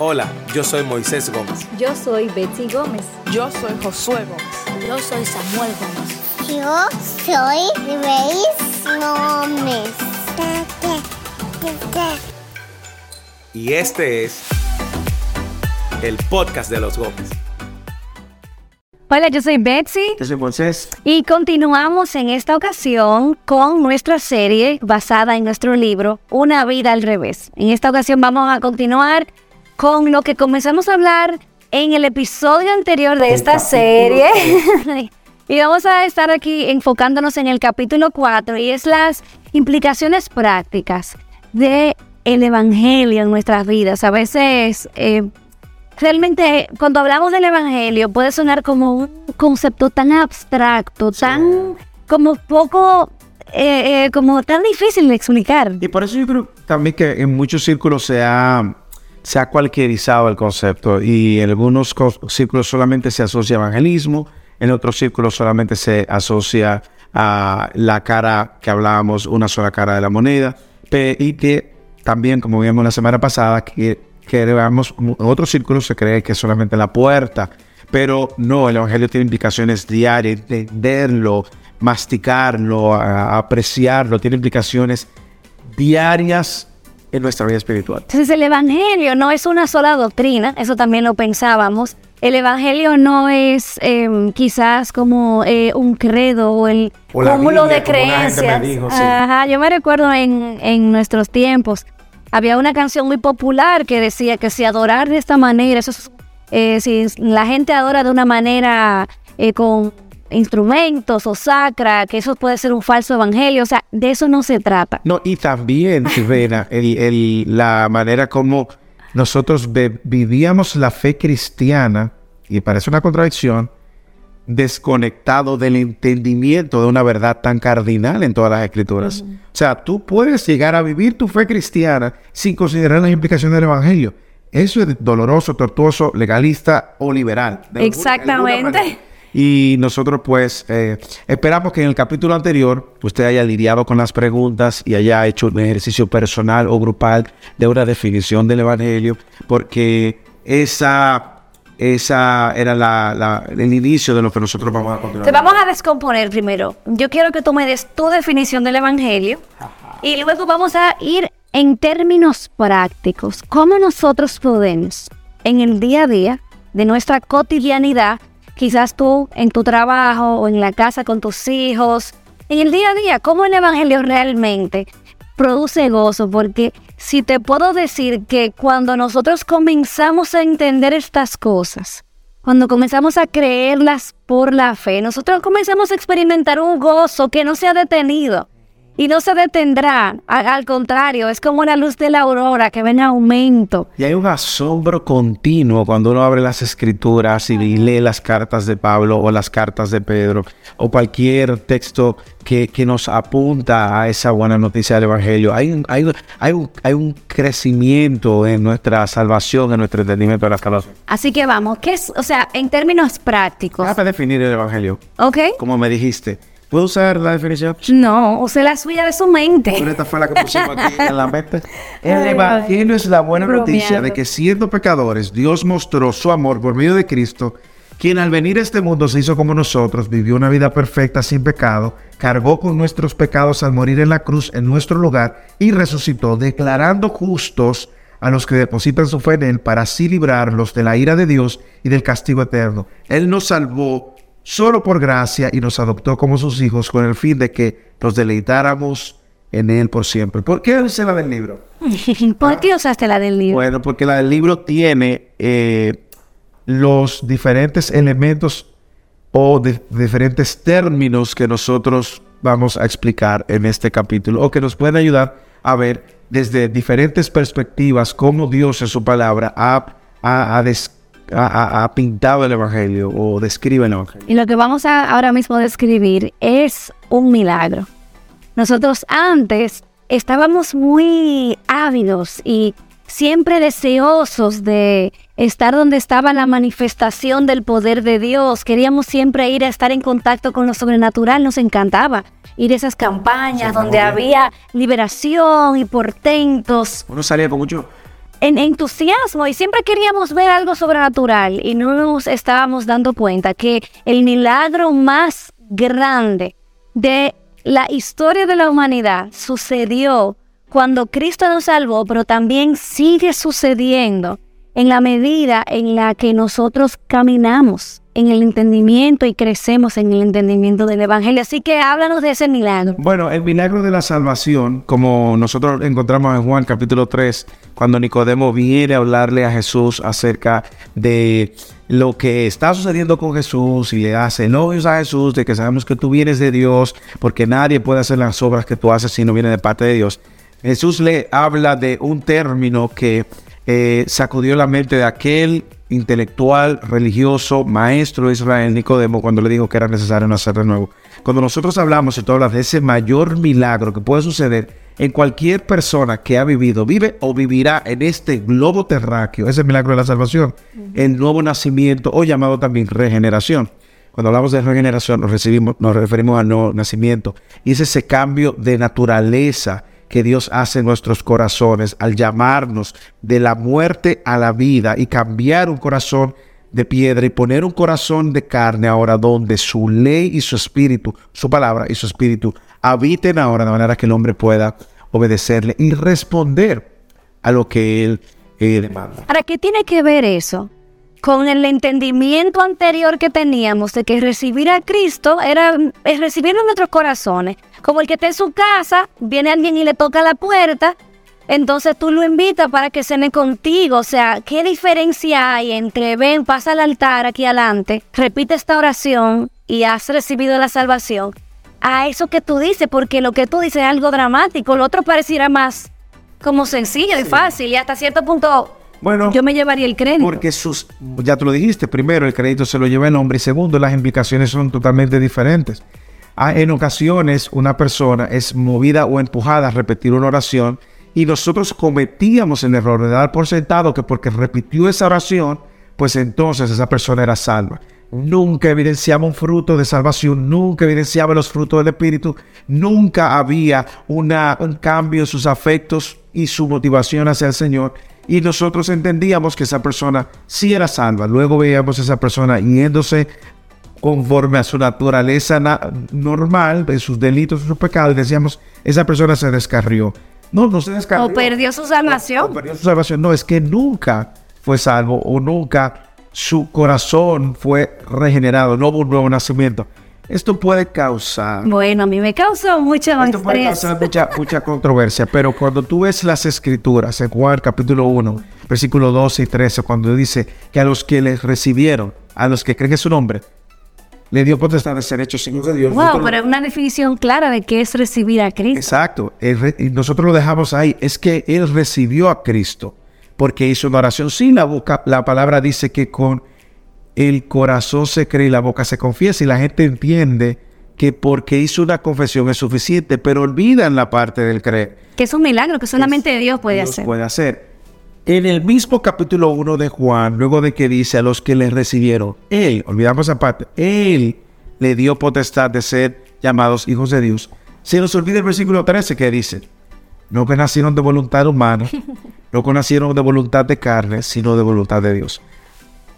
Hola, yo soy Moisés Gómez. Yo soy Betsy Gómez. Yo soy Josué Gómez. Yo soy Samuel Gómez. Yo soy Grace Gómez. Y este es el podcast de los Gómez. Hola, yo soy Betsy Yo soy Moisés. y continuamos en esta ocasión con nuestra serie basada en nuestro libro Una vida al revés. En esta ocasión vamos a continuar con lo que comenzamos a hablar en el episodio anterior de esta serie. y vamos a estar aquí enfocándonos en el capítulo 4 y es las implicaciones prácticas de el evangelio en nuestras vidas. A veces eh, realmente cuando hablamos del evangelio puede sonar como un concepto tan abstracto, tan como poco, eh, eh, como tan difícil de explicar. Y por eso yo creo también que en muchos círculos se ha, se ha cualquierizado el concepto y en algunos círculos solamente se asocia evangelismo, en otros círculos solamente se asocia a la cara que hablábamos, una sola cara de la moneda, y que también, como vimos la semana pasada, que, que veamos, en otros círculos se cree que es solamente la puerta, pero no, el evangelio tiene implicaciones diarias, entenderlo, masticarlo, apreciarlo, tiene implicaciones diarias en nuestra vida espiritual. Entonces el Evangelio no es una sola doctrina, eso también lo pensábamos. El Evangelio no es eh, quizás como eh, un credo o el O cúmulo de Biblia, me creencias. dijo, sí. Ajá, yo me recuerdo en, en nuestros tiempos, había una canción muy popular que decía que si adorar de esta manera, eso es, eh, si la gente adora de una manera eh, con instrumentos o sacra, que eso puede ser un falso evangelio, o sea, de eso no se trata. No, y también, Rivera, el- el- la manera como nosotros vivíamos la fe cristiana, y parece una contradicción, desconectado del entendimiento de una verdad tan cardinal en todas las escrituras. O sea, tú puedes llegar a vivir tu fe cristiana sin considerar las implicaciones del Evangelio. Eso es doloroso, tortuoso, legalista o liberal. Exactamente. Y nosotros pues eh, esperamos que en el capítulo anterior usted haya lidiado con las preguntas y haya hecho un ejercicio personal o grupal de una definición del Evangelio, porque esa, esa era la- la- el inicio de lo que nosotros vamos a continuar. Te vamos a descomponer primero. Yo quiero que tú me des tu definición del Evangelio y luego vamos a ir en términos prácticos. ¿Cómo nosotros podemos en el día a día de nuestra cotidianidad, quizás tú en tu trabajo o en la casa con tus hijos, en el día a día, cómo el Evangelio realmente produce gozo? Porque si te puedo decir que cuando nosotros comenzamos a entender estas cosas, cuando comenzamos a creerlas por la fe, nosotros comenzamos a experimentar un gozo que no se ha detenido y no se detendrá. A- al contrario, es como la luz de la aurora que va en aumento. Y hay un asombro continuo cuando uno abre las escrituras y lee las cartas de Pablo o las cartas de Pedro o cualquier texto que, que nos apunta a esa buena noticia del Evangelio. Hay un, hay, hay un, hay un crecimiento en nuestra salvación, en nuestro entendimiento de la salvación. Así que vamos, ¿qué es? O sea, en términos prácticos, Déjame definir el Evangelio, ¿ok? como me dijiste. ¿Puedo usar la definición? No, use la suya de su mente. Pero esta fue la que pusimos aquí en la mente. El Evangelio es la buena noticia de que siendo pecadores, Dios mostró su amor por medio de Cristo, quien al venir a este mundo se hizo como nosotros, vivió una vida perfecta sin pecado, cargó con nuestros pecados al morir en la cruz en nuestro lugar y resucitó, declarando justos a los que depositan su fe en Él para así librarlos de la ira de Dios y del castigo eterno. Él nos salvó solo por gracia y nos adoptó como sus hijos con el fin de que nos deleitáramos en Él por siempre. ¿Por qué dice la del libro? ¿Por qué usaste la del libro? Bueno, porque la del libro tiene eh, los diferentes elementos o de- diferentes términos que nosotros vamos a explicar en este capítulo o que nos pueden ayudar a ver desde diferentes perspectivas cómo Dios en su palabra ha, ha- ha des- ha- pintado el Evangelio o describe el Evangelio. Y lo que vamos a ahora mismo describir es un milagro. Nosotros antes estábamos muy ávidos y siempre deseosos de estar donde estaba la manifestación del poder de Dios. Queríamos siempre ir a estar en contacto con lo sobrenatural, nos encantaba ir a esas campañas donde había liberación y portentos. Uno salía con mucho, en entusiasmo y siempre queríamos ver algo sobrenatural y no nos estábamos dando cuenta que el milagro más grande de la historia de la humanidad sucedió cuando Cristo nos salvó, pero también sigue sucediendo en la medida en la que nosotros caminamos en el entendimiento y crecemos en el entendimiento del Evangelio. Así que háblanos de ese milagro. Bueno, el milagro de la salvación, como nosotros encontramos en Juan capítulo 3, cuando Nicodemo viene a hablarle a Jesús acerca de lo que está sucediendo con Jesús y le hace elogios a Jesús de que sabemos que tú vienes de Dios, porque nadie puede hacer las obras que tú haces si no viene de parte de Dios. Jesús le habla de un término que eh, sacudió la mente de aquel intelectual, religioso, maestro de Israel, Nicodemo, cuando le dijo que era necesario nacer de nuevo. Cuando nosotros hablamos y tú hablas de ese mayor milagro que puede suceder en cualquier persona que ha vivido, vive o vivirá en este globo terráqueo, ese milagro de la salvación, el nuevo nacimiento o llamado también regeneración. Cuando hablamos de regeneración nos, recibimos, nos referimos al nuevo nacimiento y es ese cambio de naturaleza que Dios hace en nuestros corazones al llamarnos de la muerte a la vida y cambiar un corazón de piedra y poner un corazón de carne ahora donde su ley y su espíritu, su palabra y su espíritu habiten ahora de manera que el hombre pueda obedecerle y responder a lo que él demanda. Ahora, ¿qué tiene que ver eso con el entendimiento anterior que teníamos de que recibir a Cristo era es recibirlo en nuestros corazones? Como el que está en su casa, viene alguien y le toca la puerta, entonces tú lo invitas para que cene contigo. O sea, ¿qué diferencia hay entre ven, pasa al altar aquí adelante, repite esta oración y has recibido la salvación? A eso que tú dices, porque lo que tú dices es algo dramático, lo otro pareciera más como sencillo y fácil y hasta cierto punto Bueno, yo me llevaría el crédito. porque sus, ya tú lo dijiste, primero el crédito se lo lleva el hombre y segundo las implicaciones son totalmente diferentes. Ah, En ocasiones una persona es movida o empujada a repetir una oración y nosotros cometíamos el error de dar por sentado que porque repitió esa oración, pues entonces esa persona era salva. Nunca evidenciaba un fruto de salvación, nunca evidenciaba los frutos del Espíritu, nunca había una, un cambio en sus afectos y su motivación hacia el Señor. Y nosotros entendíamos que esa persona sí era salva. Luego veíamos a esa persona yéndose conforme a su naturaleza na- normal, de sus delitos, sus pecados, y decíamos, esa persona se descarrió. No, no se descarrió. o perdió su salvación. perdió su salvación. No, es que nunca fue salvo o nunca su corazón fue regenerado, no hubo un nuevo nacimiento. Esto puede causar, Bueno, a mí me causó mucho esto puede estrés. causar mucha, mucha controversia, pero cuando tú ves las escrituras en Juan capítulo 1, versículo 12 y 13, cuando dice que a los que les recibieron, a los que creen en su nombre, le dio potestad de ser hechos hijos de Dios. Wow, Nosotros- pero es una definición clara de qué es recibir a Cristo. Exacto. Re- y nosotros lo dejamos ahí. Es que él recibió a Cristo porque hizo una oración. Sí, la boca, la palabra dice que con el corazón se cree y la boca se confiesa. Y la gente entiende que porque hizo una confesión es suficiente, pero olvidan la parte del creer. Que es un milagro que solamente Dios puede Dios hacer. puede hacer. En el mismo capítulo 1 de Juan, luego de que dice a los que le recibieron, Él, olvidamos esa parte, Él le dio potestad de ser llamados hijos de Dios. Se nos olvida el versículo 13 que dice, no que nacieron de voluntad humana, no que nacieron de voluntad de carne, sino de voluntad de Dios.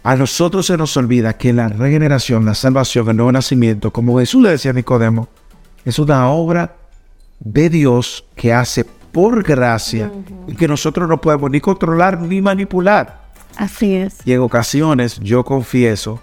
A nosotros se nos olvida que la regeneración, la salvación, el nuevo nacimiento, como Jesús le decía a Nicodemo, es una obra de Dios que hace por gracia y que nosotros no podemos ni controlar ni manipular. Así es. Y en ocasiones yo confieso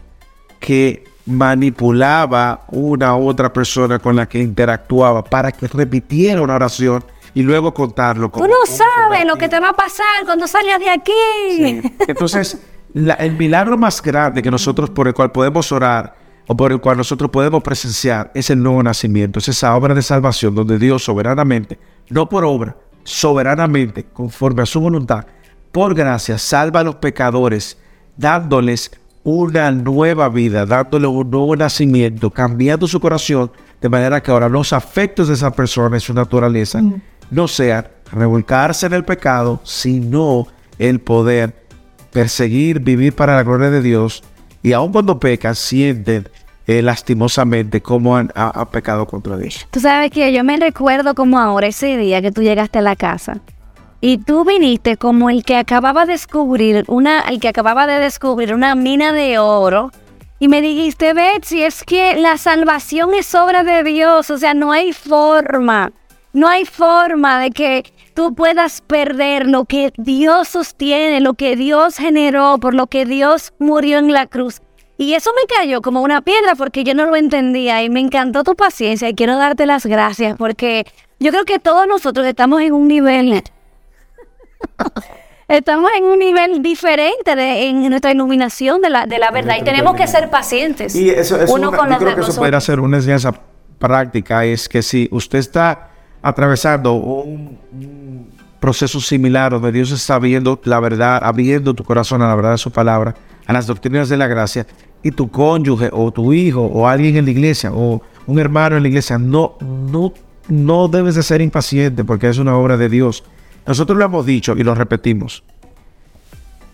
que manipulaba una u otra persona con la que interactuaba para que repitiera una oración y luego contarlo. Tú como no un sabes lo que te va a pasar cuando salgas de aquí. Sí. Entonces, la- el milagro más grande que nosotros por el cual podemos orar o por el cual nosotros podemos presenciar es el nuevo nacimiento, es esa obra de salvación donde Dios soberanamente, no por obra, soberanamente, conforme a su voluntad, por gracia, salva a los pecadores, dándoles una nueva vida, dándole un nuevo nacimiento, cambiando su corazón, de manera que ahora los afectos de esa persona y su naturaleza no sean revolcarse en el pecado, sino el poder perseguir, vivir para la gloria de Dios y aun cuando pecan, sienten eh, lastimosamente cómo han ha- ha pecado contra Dios. Tú sabes que yo me recuerdo como ahora ese día que tú llegaste a la casa y tú viniste como el que acababa de descubrir una, el que acababa de descubrir una mina de oro. Y me dijiste, Betsy, es que la salvación es obra de Dios, o sea, no hay forma, no hay forma de que tú puedas perder lo que Dios sostiene, lo que Dios generó, por lo que Dios murió en la cruz. Y eso me cayó como una piedra porque yo no lo entendía y me encantó tu paciencia y quiero darte las gracias porque yo creo que todos nosotros estamos en un nivel estamos en un nivel diferente de, en nuestra iluminación de la, de la verdad y tenemos que ser pacientes. Y eso, es uno una- con yo creo que eso puede ser una enseñanza práctica, es que si usted está atravesando un proceso similar donde Dios está viendo la verdad, abriendo tu corazón a la verdad de su palabra, a las doctrinas de la gracia, y tu cónyuge o tu hijo o alguien en la iglesia o un hermano en la iglesia, no, no, no debes de ser impaciente porque es una obra de Dios. Nosotros lo hemos dicho y lo repetimos.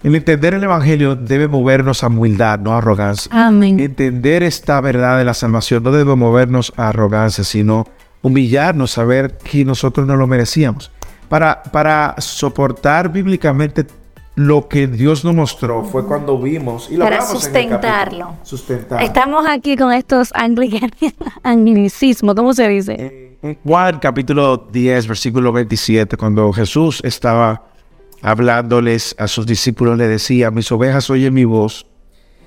El entender el Evangelio debe movernos a humildad, no a arrogancia. Amén. Entender esta verdad de la salvación no debe movernos a arrogancia, sino humillarnos, saber que nosotros no lo merecíamos. Para, para soportar bíblicamente lo que Dios nos mostró fue cuando vimos y lo Para en el sustentarlo. Sustentar. Estamos aquí con estos anglicismos, ¿cómo se dice? En Juan capítulo 10, versículo 27, cuando Jesús estaba hablándoles a sus discípulos, le decía, mis ovejas oyen mi voz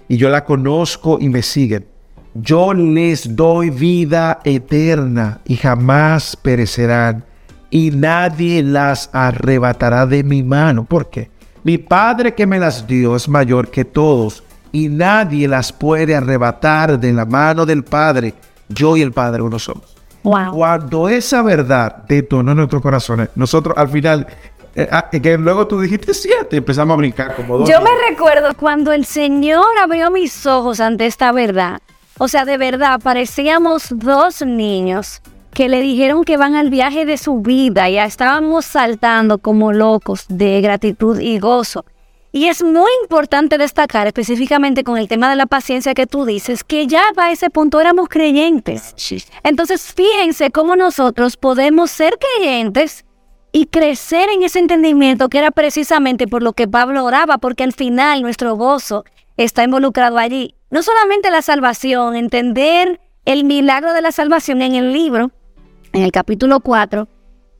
y yo la conozco y me siguen. Yo les doy vida eterna y jamás perecerán y nadie las arrebatará de mi mano. ¿Por qué? Mi Padre que me las dio es mayor que todos y nadie las puede arrebatar de la mano del Padre. Yo y el Padre uno somos. Wow. Cuando esa verdad detonó en nuestros corazones, nosotros al final, eh, ah, que luego tú dijiste siete, empezamos a brincar como dos. Yo me recuerdo cuando el Señor abrió mis ojos ante esta verdad. O sea, de verdad, parecíamos dos niños que le dijeron que van al viaje de su vida. Ya estábamos saltando como locos de gratitud y gozo. Y es muy importante destacar, específicamente con el tema de la paciencia que tú dices, que ya a ese punto éramos creyentes. Entonces, fíjense cómo nosotros podemos ser creyentes y crecer en ese entendimiento que era precisamente por lo que Pablo oraba, porque al final nuestro gozo está involucrado allí. No solamente la salvación, entender el milagro de la salvación en el libro, en el capítulo 4,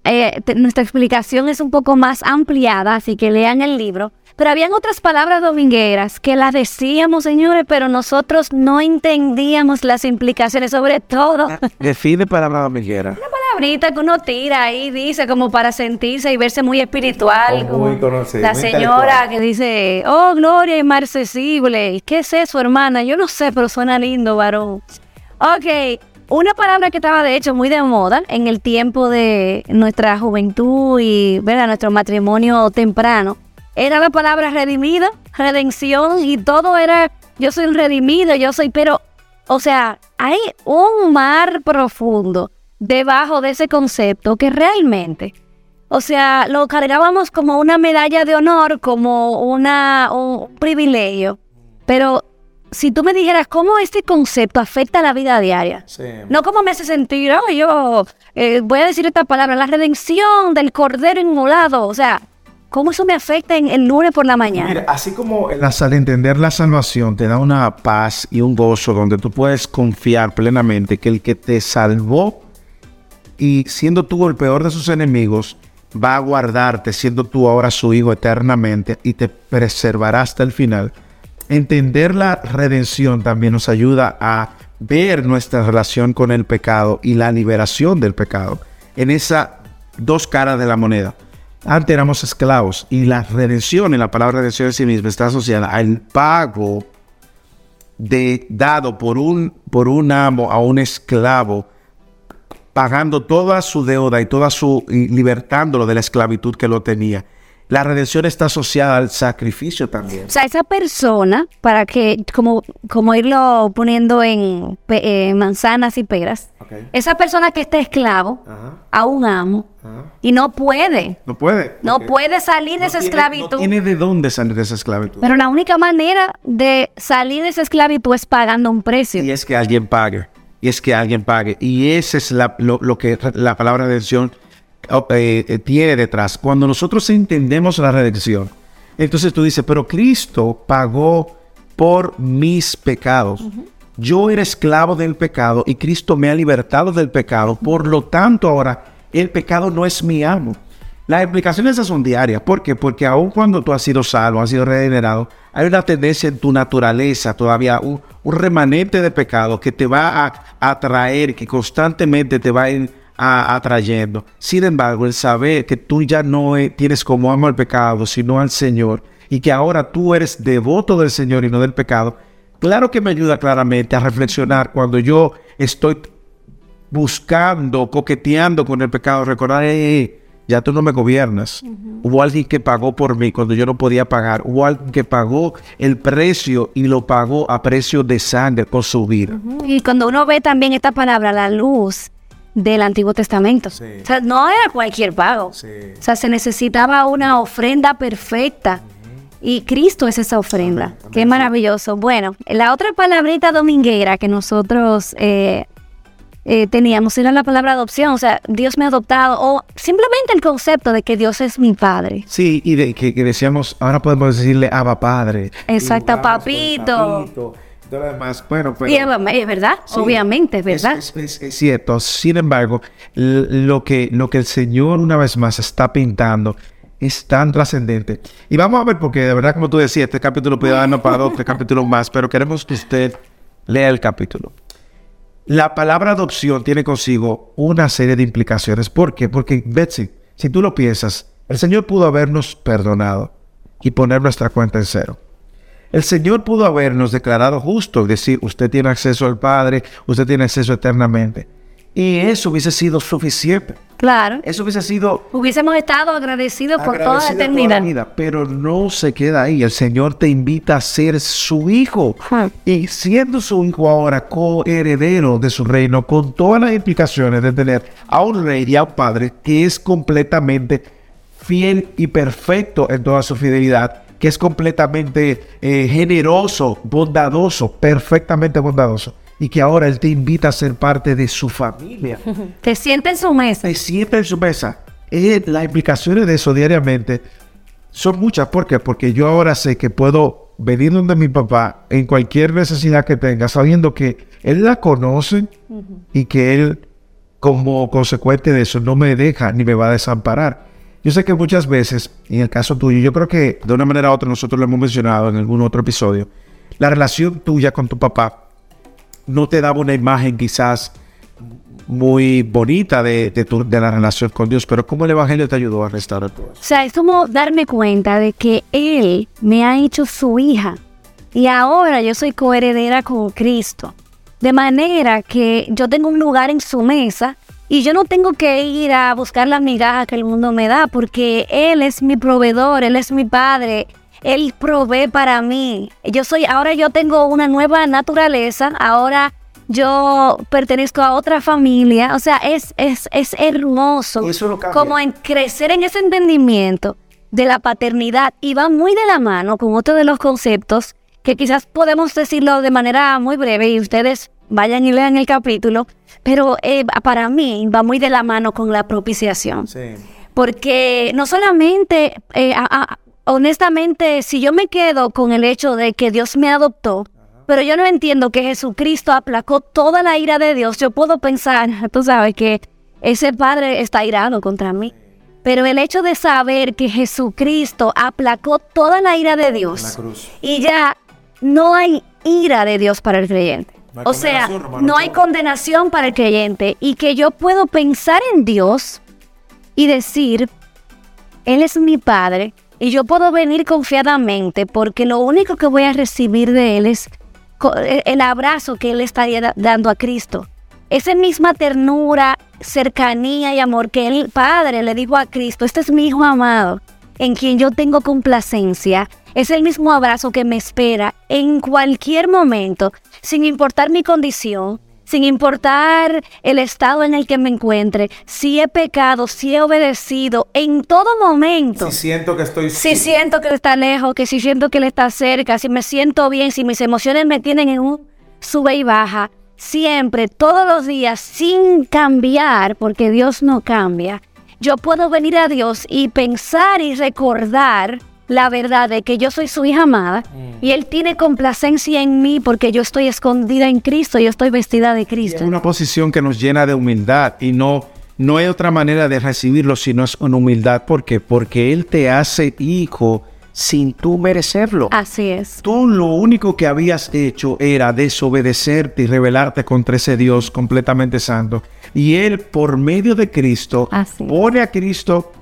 eh, te- nuestra explicación es un poco más ampliada, así que lean el libro. Pero habían otras palabras domingueras que las decíamos, señores, pero nosotros no entendíamos las implicaciones, sobre todo Define palabra dominguera. palabrita que uno tira ahí, dice, como para sentirse y verse muy espiritual. O muy como conocido, la muy señora que dice, oh, gloria y mar accesible. ¿Qué es eso, hermana? Yo no sé, pero suena lindo, varón. Ok, una palabra que estaba de hecho muy de moda en el tiempo de nuestra juventud y ¿verdad? nuestro matrimonio temprano era la palabra redimida, redención y todo era yo soy redimido, yo soy, pero, o sea, hay un mar profundo debajo de ese concepto que realmente, o sea, lo cargábamos como una medalla de honor, como una, un privilegio, pero si tú me dijeras cómo este concepto afecta a la vida diaria, Sí. no como me hace sentir, oh, yo eh, voy a decir esta palabra, la redención del cordero inmolado, o sea, ¿cómo eso me afecta en el lunes por la mañana? Mira, así como el al entender la salvación te da una paz y un gozo donde tú puedes confiar plenamente que el que te salvó y siendo tú el peor de sus enemigos, va a guardarte siendo tú ahora su hijo eternamente y te preservará hasta el final. Entender la redención también nos ayuda a ver nuestra relación con el pecado y la liberación del pecado en esas dos caras de la moneda. Antes éramos esclavos y la redención, en la palabra redención en sí misma, está asociada al pago de, dado por un, por un amo a un esclavo, pagando toda su deuda y toda su, y libertándolo de la esclavitud que lo tenía. La redención está asociada al sacrificio también. O sea, esa persona, para que, como, como irlo poniendo en eh, manzanas y peras, Ok. esa persona que está esclavo Ajá. a un amo Ajá. y no puede, No puede. no puede salir de esa tiene- esclavitud. No tiene de dónde salir de esa esclavitud. Pero la única manera de salir de esa esclavitud es pagando un precio. Y es que alguien pague. Y es que alguien pague. Y ese es la- lo, lo que la palabra redención eh, eh, tiene detrás. Cuando nosotros entendemos la redención, entonces tú dices, pero Cristo pagó por mis pecados. Yo era esclavo del pecado y Cristo me ha libertado del pecado. Por lo tanto, ahora el pecado no es mi amo. Las explicaciones esas son diarias. ¿Por qué? Porque aun cuando tú has sido salvo, has sido regenerado, hay una tendencia en tu naturaleza, todavía un, un remanente de pecado que te va a atraer, que constantemente te va a ir a- atrayendo. Sin embargo, el saber que tú ya no eh, tienes como amo al pecado, sino al Señor, y que ahora tú eres devoto del Señor y no del pecado, claro que me ayuda claramente a reflexionar cuando yo estoy buscando, coqueteando con el pecado, recordar, "Ey, ey, ya tú no me gobiernas. Hubo alguien que pagó por mí cuando yo no podía pagar. Hubo alguien que pagó el precio y lo pagó a precio de sangre con su vida. Y cuando uno ve también esta palabra, la luz del Antiguo Testamento. Sí. O sea, no era cualquier pago. Sí. O sea, se necesitaba una ofrenda perfecta. Y Cristo es esa ofrenda. Qué maravilloso. Bueno, la otra palabrita dominguera que nosotros eh, eh, teníamos era la palabra adopción. O sea, Dios me ha adoptado. O simplemente el concepto de que Dios es mi padre. Sí, y de, que, que decíamos, ahora podemos decirle Abba Padre. Exacto, Y papito. papito, todo lo demás. Bueno, pero... Y es verdad, Sí, obviamente, es verdad. Es, es- es cierto. Sin embargo, lo que, lo que el Señor una vez más está pintando es tan trascendente. Y vamos a ver, porque de verdad, como tú decías, este capítulo puede darnos para dos, tres capítulos más, pero queremos que usted lea el capítulo. La palabra adopción tiene consigo una serie de implicaciones. ¿Por qué? Porque, Betsy, si tú lo piensas, el Señor pudo habernos perdonado y poner nuestra cuenta en cero. El Señor pudo habernos declarado justo y decir, usted tiene acceso al Padre, usted tiene acceso eternamente. Y eso hubiese sido suficiente. Claro. Eso hubiese sido Hubiésemos estado agradecidos por toda la eternidad. vida, pero no se queda ahí. El Señor te invita a ser su hijo. Hmm. Y siendo su hijo ahora coheredero de su reino, con todas las implicaciones de tener a un rey y a un padre que es completamente fiel y perfecto en toda su fidelidad, que es completamente eh, generoso, bondadoso, perfectamente bondadoso, y que ahora Él te invita a ser parte de su familia Te siente en su mesa. te siempre en su mesa. Eh, las implicaciones de eso diariamente son muchas. ¿Por qué? Porque yo ahora sé que puedo venir donde mi papá en cualquier necesidad que tenga, sabiendo que él la conoce y que él, como consecuente de eso, no me deja ni me va a desamparar. Yo sé que muchas veces, en el caso tuyo, yo creo que de una manera u otra nosotros lo hemos mencionado en algún otro episodio, la relación tuya con tu papá no te daba una imagen quizás muy bonita de, de, tu- de la relación con Dios, pero ¿cómo el Evangelio te ayudó a restaurar eso? O sea, es como darme cuenta de que Él me ha hecho su hija. Y ahora yo soy coheredera con Cristo. De manera que yo tengo un lugar en su mesa y yo no tengo que ir a buscar las migajas que el mundo me da, porque Él es mi proveedor, Él es mi padre. Él provee para mí. Yo soy, ahora yo tengo una nueva naturaleza, ahora yo pertenezco a otra familia. O sea, es, es, es hermoso. Eso como en crecer en ese entendimiento de la paternidad y va muy de la mano con otro de los conceptos que quizás podemos decirlo de manera muy breve y ustedes vayan y lean el capítulo, pero eh, para mí va muy de la mano con la propiciación. Sí. Porque no solamente, eh, a- a- honestamente, si yo me quedo con el hecho de que Dios me adoptó, pero yo no entiendo que Jesucristo aplacó toda la ira de Dios, yo puedo pensar, tú sabes, que ese Padre está irado contra mí. Pero el hecho de saber que Jesucristo aplacó toda la ira de Dios cruz. y ya no hay ira de Dios para el creyente. No o sea, no hay condenación para el creyente y que yo puedo pensar en Dios y decir, Él es mi Padre y yo puedo venir confiadamente porque lo único que voy a recibir de Él es el abrazo que Él estaría da- dando a Cristo. Esa misma ternura, cercanía y amor que el Padre le dijo a Cristo, este es mi Hijo amado, en quien yo tengo complacencia, es el mismo abrazo que me espera en cualquier momento, sin importar mi condición, sin importar el estado en el que me encuentre, si he pecado, si he obedecido, en todo momento. Si siento que estoy... Si siento que está lejos, que si siento que Él está cerca, si me siento bien, si mis emociones me tienen en un sube y baja, siempre, todos los días, sin cambiar, porque Dios no cambia, yo puedo venir a Dios y pensar y recordar la verdad de que yo soy su hija amada y Él tiene complacencia en mí porque yo estoy escondida en Cristo, yo estoy vestida de Es Cristo. una posición que nos llena de humildad y no, no hay otra manera de recibirlo si no es con humildad. ¿Por qué? Porque Él te hace hijo sin tú merecerlo. Así es. Tú lo único que habías hecho era desobedecerte y rebelarte contra ese Dios completamente santo. Y Él, por medio de Cristo, Así es. pone a Cristo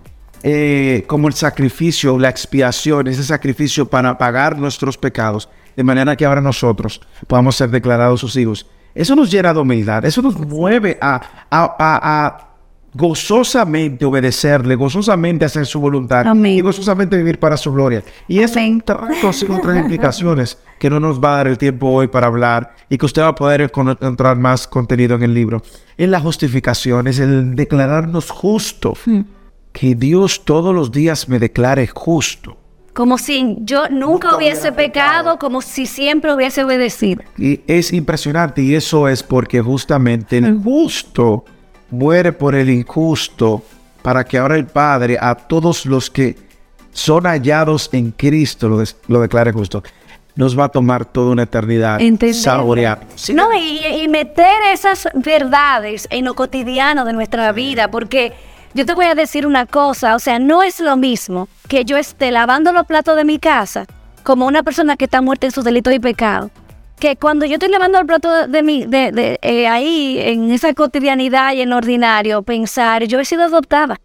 eh, como el sacrificio, la expiación, ese sacrificio para pagar nuestros pecados, de manera que ahora nosotros podamos ser declarados sus hijos. Eso nos llena de humildad, eso nos mueve a, a- a- a gozosamente obedecerle, gozosamente hacer su voluntad Amén. y gozosamente vivir para su gloria. Y eso consigo otras implicaciones que no nos va a dar el tiempo hoy para hablar y que usted va a poder encontrar más contenido en el libro. En la justificación es el declararnos justo. Que Dios todos los días me declare justo. Como si yo nunca hubiese pecado, como si siempre hubiese obedecido. Y es impresionante y eso es porque justamente el justo muere por el injusto para que ahora el Padre a todos los que son hallados en Cristo lo, declare justo. Nos va a tomar toda una eternidad Entender. saborear. No, y, y meter esas verdades en lo cotidiano de nuestra vida, porque yo te voy a decir una cosa, o sea, no es lo mismo que yo esté lavando los platos de mi casa como una persona que está muerta en sus delitos y pecados, que cuando yo estoy lavando el plato de mi, de, de, eh, ahí, en esa cotidianidad y en lo ordinario, pensar, yo he sido adoptada,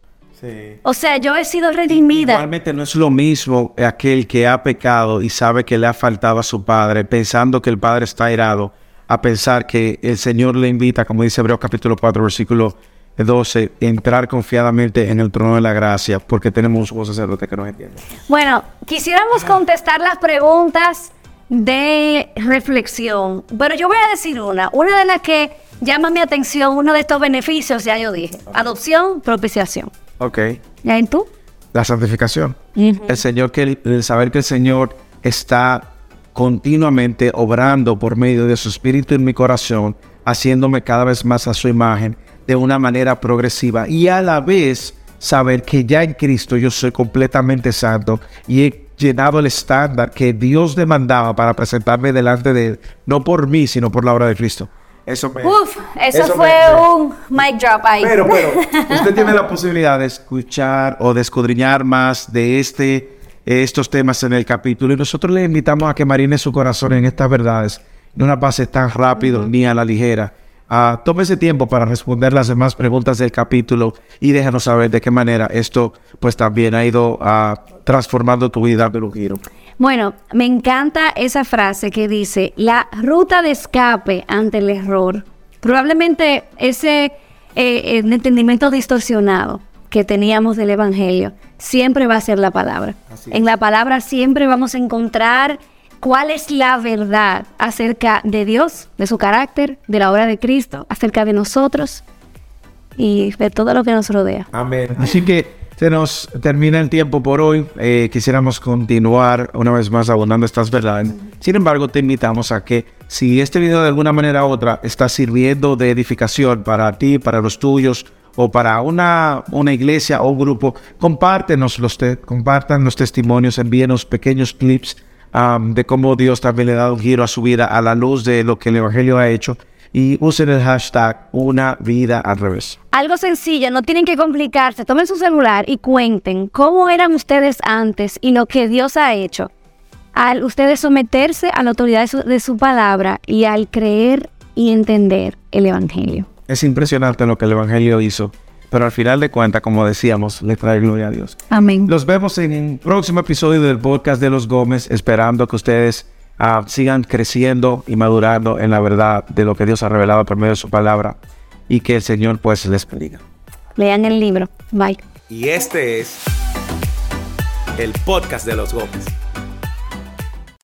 o sea, yo he sido redimida. Igualmente no es lo mismo aquel que ha pecado y sabe que le ha faltado a su padre, pensando que el padre está airado, a pensar que el Señor le invita, como dice Hebreos capítulo 4, versículo 12, entrar confiadamente en el trono de la gracia, porque tenemos un sacerdote que nos entiende. Bueno, quisiéramos contestar las preguntas de reflexión, pero yo voy a decir una, una de las que llama mi atención, uno de estos beneficios, ya yo dije, adopción, propiciación. Ok. ¿Ya en tú? La santificación. El Señor, que el, el saber que el Señor está continuamente obrando por medio de su espíritu en mi corazón, haciéndome cada vez más a su imagen de una manera progresiva y a la vez saber que ya en Cristo yo soy completamente santo y he llenado el estándar que Dios demandaba para presentarme delante de Él, no por mí, sino por la obra de Cristo. Eso me, Uf, eso, eso fue me- un mic drop ahí. pero, pero, usted tiene la posibilidad de escuchar o de escudriñar más de este, estos temas en el capítulo y nosotros le invitamos a que marine su corazón en estas verdades, no una pase tan rápido ni a la ligera. Ah, tome ese tiempo para responder las demás preguntas del capítulo y déjanos saber de qué manera esto pues también ha ido ah, transformando tu vida de un giro. Bueno, me encanta esa frase que dice, la ruta de escape ante el error. Probablemente ese eh, entendimiento distorsionado que teníamos del Evangelio siempre va a ser la palabra. En la palabra siempre vamos a encontrar cuál es la verdad acerca de Dios, de su carácter, de la obra de Cristo, acerca de nosotros y de todo lo que nos rodea. Amén. Así que se nos termina el tiempo por hoy. Eh, quisiéramos continuar una vez más abundando estas verdades. Sin embargo, te invitamos a que si este video de alguna manera u otra está sirviendo de edificación para ti, para los tuyos o para una, una iglesia o un grupo, compártenos los te- compartan los testimonios, envíenos pequeños clips am, de cómo Dios también le ha dado un giro a su vida a la luz de lo que el Evangelio ha hecho y usen el hashtag una vida al revés. Algo sencillo, no tienen que complicarse. Tomen su celular y cuenten cómo eran ustedes antes y lo que Dios ha hecho. Al ustedes someterse a la autoridad de su, de su palabra y al creer y entender el Evangelio. Es impresionante lo que el Evangelio hizo, pero al final de cuentas, como decíamos, le trae gloria a Dios. Amén. Los vemos en un próximo episodio del podcast de los Gómez, esperando que ustedes ah, sigan creciendo y madurando en la verdad de lo que Dios ha revelado por medio de su palabra y que el Señor pues les bendiga. Lean el libro. Bye. Y este es el podcast de los Gómez.